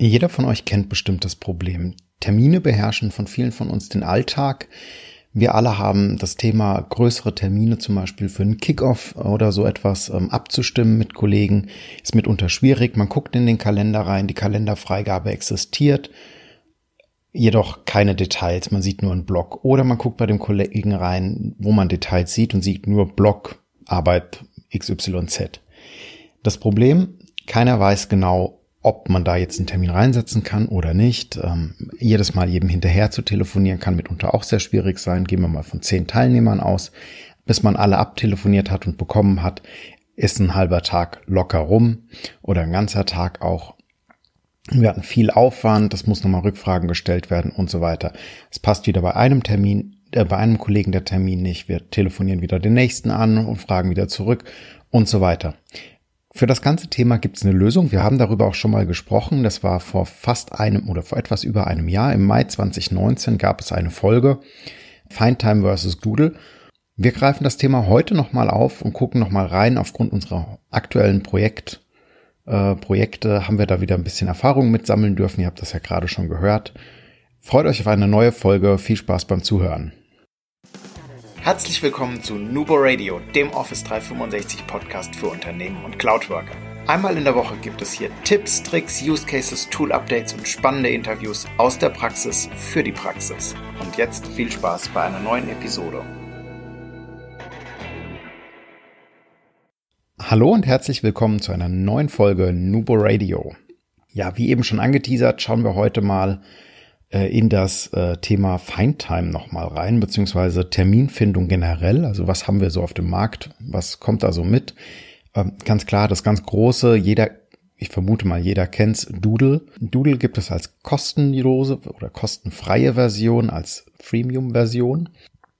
Jeder von euch kennt bestimmt das Problem. Termine beherrschen von vielen von uns den Alltag. Wir alle haben das Thema größere Termine zum Beispiel für einen Kickoff oder so etwas ähm, abzustimmen mit Kollegen. Ist mitunter schwierig. Man guckt in den Kalender rein, die Kalenderfreigabe existiert, jedoch keine Details. Man sieht nur einen Block. Oder man guckt bei dem Kollegen rein, wo man Details sieht und sieht nur Block Arbeit XYZ. Das Problem, keiner weiß genau, ob man da jetzt einen Termin reinsetzen kann oder nicht. Ähm, jedes Mal jedem hinterher zu telefonieren kann mitunter auch sehr schwierig sein. Gehen wir mal von zehn Teilnehmern aus. Bis man alle abtelefoniert hat und bekommen hat, ist ein halber Tag locker rum oder ein ganzer Tag auch. Wir hatten viel Aufwand, das muss nochmal Rückfragen gestellt werden und so weiter. Es passt wieder bei einem Termin, äh, bei einem Kollegen der Termin nicht. Wir telefonieren wieder den nächsten an und fragen wieder zurück und so weiter. Für das ganze Thema gibt es eine Lösung. Wir haben darüber auch schon mal gesprochen. Das war vor fast einem oder vor etwas über einem Jahr. Im Mai 2019 gab es eine Folge Findtime versus Doodle. Wir greifen das Thema heute nochmal auf und gucken nochmal rein. Aufgrund unserer aktuellen Projekt, äh, Projekte haben wir da wieder ein bisschen Erfahrung mitsammeln dürfen. Ihr habt das ja gerade schon gehört. Freut euch auf eine neue Folge. Viel Spaß beim Zuhören. Herzlich willkommen zu Nubo Radio, dem Office 365 Podcast für Unternehmen und Cloudworker. Einmal in der Woche gibt es hier Tipps, Tricks, Use Cases, Tool Updates und spannende Interviews aus der Praxis für die Praxis. Und jetzt viel Spaß bei einer neuen Episode. Hallo und herzlich willkommen zu einer neuen Folge Nubo Radio. Ja, wie eben schon angeteasert, schauen wir heute mal in das äh, Thema Findtime nochmal rein, beziehungsweise Terminfindung generell. Also was haben wir so auf dem Markt? Was kommt da so mit? Ähm, ganz klar, das ganz große, jeder, ich vermute mal, jeder kennt's, Doodle. Doodle gibt es als kostenlose oder kostenfreie Version, als Freemium-Version.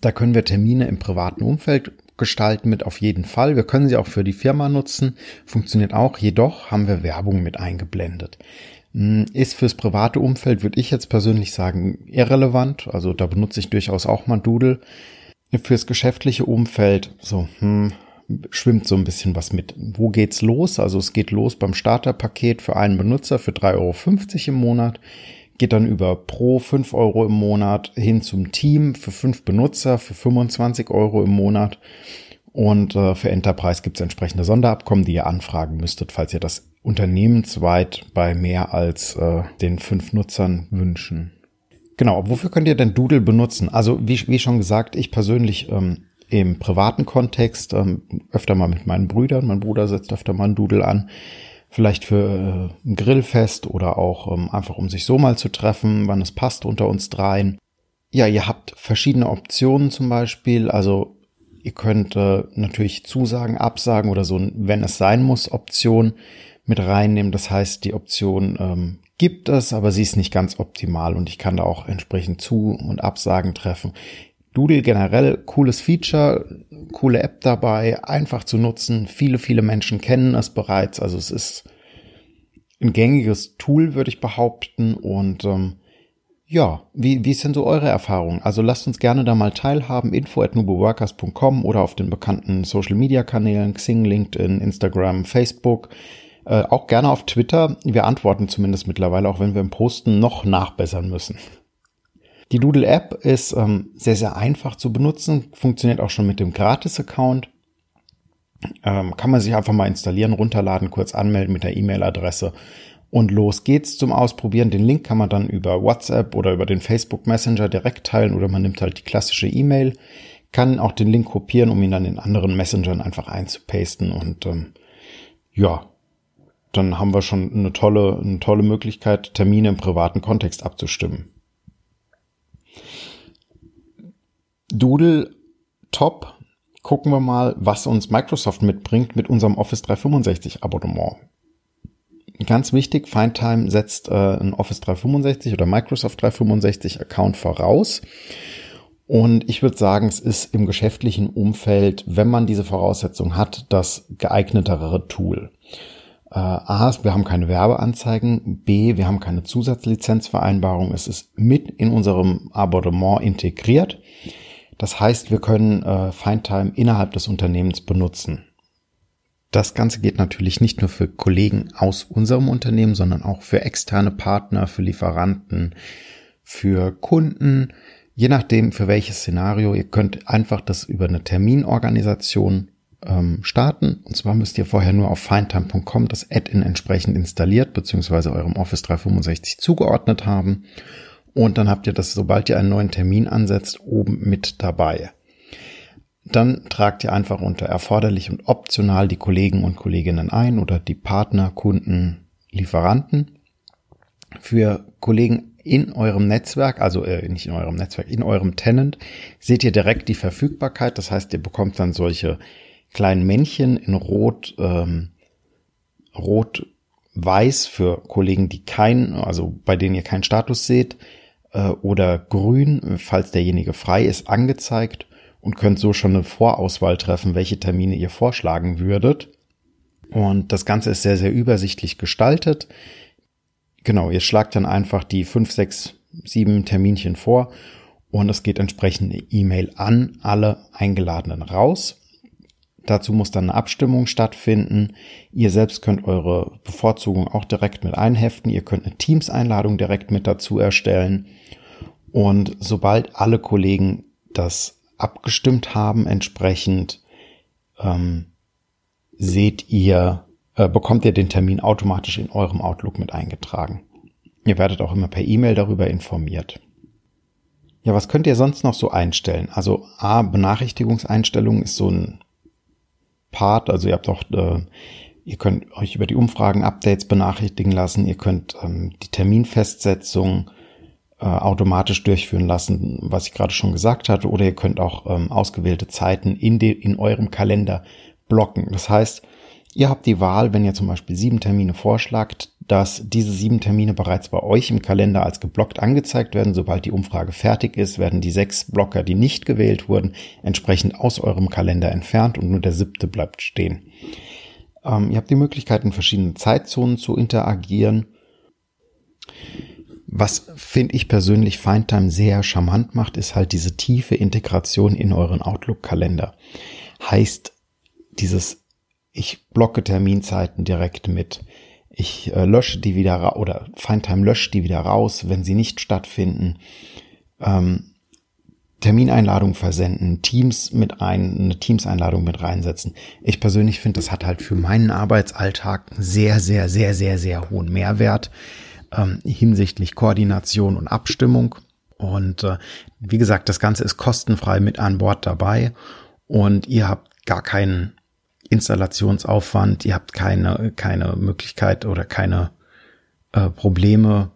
Da können wir Termine im privaten Umfeld gestalten mit auf jeden Fall. Wir können sie auch für die Firma nutzen, funktioniert auch. Jedoch haben wir Werbung mit eingeblendet. Hm, ist fürs private Umfeld, würde ich jetzt persönlich sagen, irrelevant. Also da benutze ich durchaus auch mal Doodle. Fürs geschäftliche Umfeld, so, hm, schwimmt so ein bisschen was mit. Wo geht's los? Also es geht los beim Starterpaket für einen Benutzer für 3,50 Euro im Monat, geht dann über Pro 5 Euro im Monat hin zum Team für fünf Benutzer für 25 Euro im Monat. Und äh, für Enterprise gibt es entsprechende Sonderabkommen, die ihr anfragen müsstet, falls ihr das unternehmensweit bei mehr als äh, den fünf Nutzern wünschen. Genau, wofür könnt ihr denn Doodle benutzen? Also wie, wie schon gesagt, ich persönlich ähm, im privaten Kontext ähm, öfter mal mit meinen Brüdern. Mein Bruder setzt öfter mal ein Doodle an. Vielleicht für äh, ein Grillfest oder auch ähm, einfach um sich so mal zu treffen, wann es passt unter uns dreien. Ja, ihr habt verschiedene Optionen zum Beispiel. Also ihr könnt äh, natürlich Zusagen, Absagen oder so, wenn es sein muss, Option mit reinnehmen. Das heißt, die Option ähm, gibt es, aber sie ist nicht ganz optimal und ich kann da auch entsprechend Zu- und Absagen treffen. Doodle generell cooles Feature, coole App dabei, einfach zu nutzen. Viele, viele Menschen kennen es bereits. Also es ist ein gängiges Tool, würde ich behaupten. Und ähm, ja, wie, wie sind so eure Erfahrungen? Also lasst uns gerne da mal teilhaben. Info at nuboworkers.com oder auf den bekannten Social Media Kanälen Xing, LinkedIn, Instagram, Facebook. Äh, auch gerne auf Twitter. Wir antworten zumindest mittlerweile, auch wenn wir im Posten noch nachbessern müssen. Die Doodle App ist ähm, sehr, sehr einfach zu benutzen, funktioniert auch schon mit dem Gratis-Account. Ähm, kann man sich einfach mal installieren, runterladen, kurz anmelden mit der E-Mail-Adresse und los geht's zum Ausprobieren. Den Link kann man dann über WhatsApp oder über den Facebook Messenger direkt teilen oder man nimmt halt die klassische E-Mail, kann auch den Link kopieren, um ihn dann in anderen Messengern einfach einzupasten und ähm, ja, dann haben wir schon eine tolle, eine tolle Möglichkeit, Termine im privaten Kontext abzustimmen. Doodle top. Gucken wir mal, was uns Microsoft mitbringt mit unserem Office 365 Abonnement. Ganz wichtig, Findtime setzt äh, ein Office 365 oder Microsoft 365 Account voraus. Und ich würde sagen, es ist im geschäftlichen Umfeld, wenn man diese Voraussetzung hat, das geeignetere Tool. Äh, A, wir haben keine Werbeanzeigen. B, wir haben keine Zusatzlizenzvereinbarung. Es ist mit in unserem Abonnement integriert. Das heißt, wir können äh, Findtime innerhalb des Unternehmens benutzen. Das Ganze geht natürlich nicht nur für Kollegen aus unserem Unternehmen, sondern auch für externe Partner, für Lieferanten, für Kunden, je nachdem für welches Szenario. Ihr könnt einfach das über eine Terminorganisation ähm, starten. Und zwar müsst ihr vorher nur auf findtime.com das Add-in entsprechend installiert bzw. eurem Office 365 zugeordnet haben. Und dann habt ihr das, sobald ihr einen neuen Termin ansetzt, oben mit dabei. Dann tragt ihr einfach unter erforderlich und optional die Kollegen und Kolleginnen ein oder die Partner, Kunden, Lieferanten. Für Kollegen in eurem Netzwerk, also äh, nicht in eurem Netzwerk, in eurem Tenant, seht ihr direkt die Verfügbarkeit. Das heißt, ihr bekommt dann solche kleinen Männchen in Rot, ähm, Rot, Weiß für Kollegen, die keinen, also bei denen ihr keinen Status seht, äh, oder Grün, falls derjenige frei ist, angezeigt und könnt so schon eine Vorauswahl treffen, welche Termine ihr vorschlagen würdet. Und das Ganze ist sehr, sehr übersichtlich gestaltet. Genau, ihr schlagt dann einfach die fünf, sechs, sieben Terminchen vor und es geht entsprechend eine E-Mail an alle Eingeladenen raus. Dazu muss dann eine Abstimmung stattfinden. Ihr selbst könnt eure Bevorzugung auch direkt mit einheften. Ihr könnt eine Teams-Einladung direkt mit dazu erstellen. Und sobald alle Kollegen das abgestimmt haben, entsprechend ähm, seht ihr, äh, bekommt ihr den Termin automatisch in eurem Outlook mit eingetragen. Ihr werdet auch immer per E-Mail darüber informiert. Ja, was könnt ihr sonst noch so einstellen? Also A, Benachrichtigungseinstellungen ist so ein Part, also ihr habt auch, äh, ihr könnt euch über die Umfragen, Updates benachrichtigen lassen, ihr könnt ähm, die Terminfestsetzung äh, automatisch durchführen lassen, was ich gerade schon gesagt hatte, oder ihr könnt auch ähm, ausgewählte Zeiten in, de, in eurem Kalender blocken. Das heißt, ihr habt die Wahl, wenn ihr zum Beispiel sieben Termine vorschlagt, dass diese sieben Termine bereits bei euch im Kalender als geblockt angezeigt werden. Sobald die Umfrage fertig ist, werden die sechs Blocker, die nicht gewählt wurden, entsprechend aus eurem Kalender entfernt und nur der siebte bleibt stehen. Ähm, ihr habt die Möglichkeit, in verschiedenen Zeitzonen zu interagieren. Was finde ich persönlich Findtime sehr charmant macht, ist halt diese tiefe Integration in euren Outlook-Kalender. Heißt, dieses, ich blocke Terminzeiten direkt mit. Ich äh, lösche die wieder oder Findtime löscht die wieder raus, wenn sie nicht stattfinden. Ähm, Termineinladung versenden, Teams mit ein, eine Teams-Einladung mit reinsetzen. Ich persönlich finde, das hat halt für meinen Arbeitsalltag sehr, sehr, sehr, sehr, sehr hohen Mehrwert ähm, hinsichtlich Koordination und Abstimmung. Und äh, wie gesagt, das Ganze ist kostenfrei mit an Bord dabei und ihr habt gar keinen Installationsaufwand, ihr habt keine, keine Möglichkeit oder keine äh, Probleme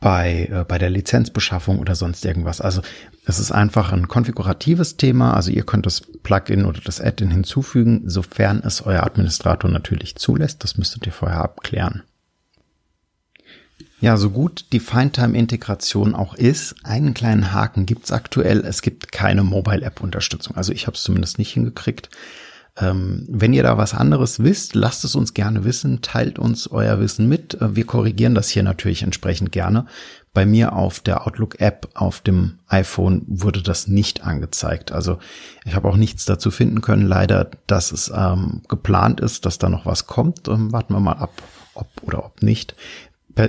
bei, äh, bei der Lizenzbeschaffung oder sonst irgendwas. Also es ist einfach ein konfiguratives Thema. Also ihr könnt das Plugin oder das Add-in hinzufügen, sofern es euer Administrator natürlich zulässt. Das müsstet ihr vorher abklären. Ja, so gut die Findtime-Integration auch ist, einen kleinen Haken gibt's aktuell. Es gibt keine Mobile-App-Unterstützung. Also ich habe es zumindest nicht hingekriegt. Ähm, wenn ihr da was anderes wisst, lasst es uns gerne wissen, teilt uns euer Wissen mit. Äh, wir korrigieren das hier natürlich entsprechend gerne. Bei mir auf der Outlook-App auf dem iPhone wurde das nicht angezeigt. Also ich habe auch nichts dazu finden können, leider, dass es ähm, geplant ist, dass da noch was kommt. Ähm, warten wir mal ab, ob oder ob nicht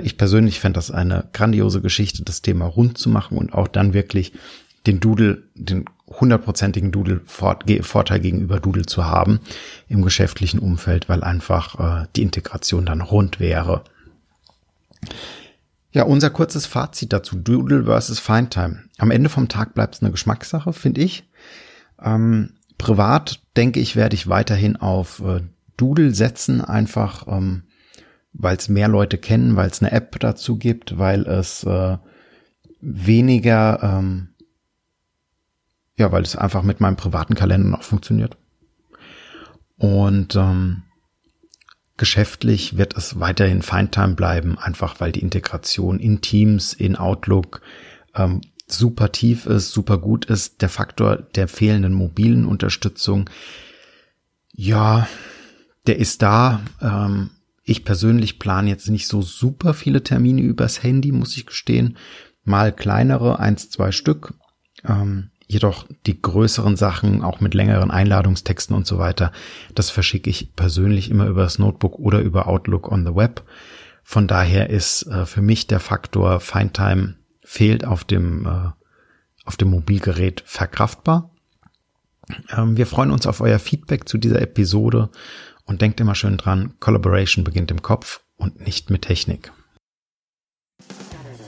ich persönlich fände das eine grandiose Geschichte, das Thema rund zu machen und auch dann wirklich den Doodle, den hundertprozentigen Doodle-Vorteil gegenüber Doodle zu haben im geschäftlichen Umfeld, weil einfach äh, die Integration dann rund wäre. Ja, unser kurzes Fazit dazu, Doodle versus Findtime. Am Ende vom Tag bleibt es eine Geschmackssache, finde ich. Ähm, privat denke ich, werde ich weiterhin auf äh, Doodle setzen, einfach ähm, weil es mehr Leute kennen, weil es eine App dazu gibt, weil es äh, weniger, ähm, ja, weil es einfach mit meinem privaten Kalender noch funktioniert. Und ähm, geschäftlich wird es weiterhin Findtime bleiben, einfach weil die Integration in Teams, in Outlook ähm, super tief ist, super gut ist. Der Faktor der fehlenden mobilen Unterstützung, ja, der ist da. Ähm, ich persönlich plane jetzt nicht so super viele Termine übers Handy, muss ich gestehen. Mal kleinere, eins, zwei Stück. Ähm, Jedoch die größeren Sachen, auch mit längeren Einladungstexten und so weiter, das verschicke ich persönlich immer über das Notebook oder über Outlook on the Web. Von daher ist äh, für mich der Faktor Findtime fehlt auf dem, äh, auf dem Mobilgerät verkraftbar. Ähm, wir freuen uns auf euer Feedback zu dieser Episode und denkt immer schön dran, Collaboration beginnt im Kopf und nicht mit Technik.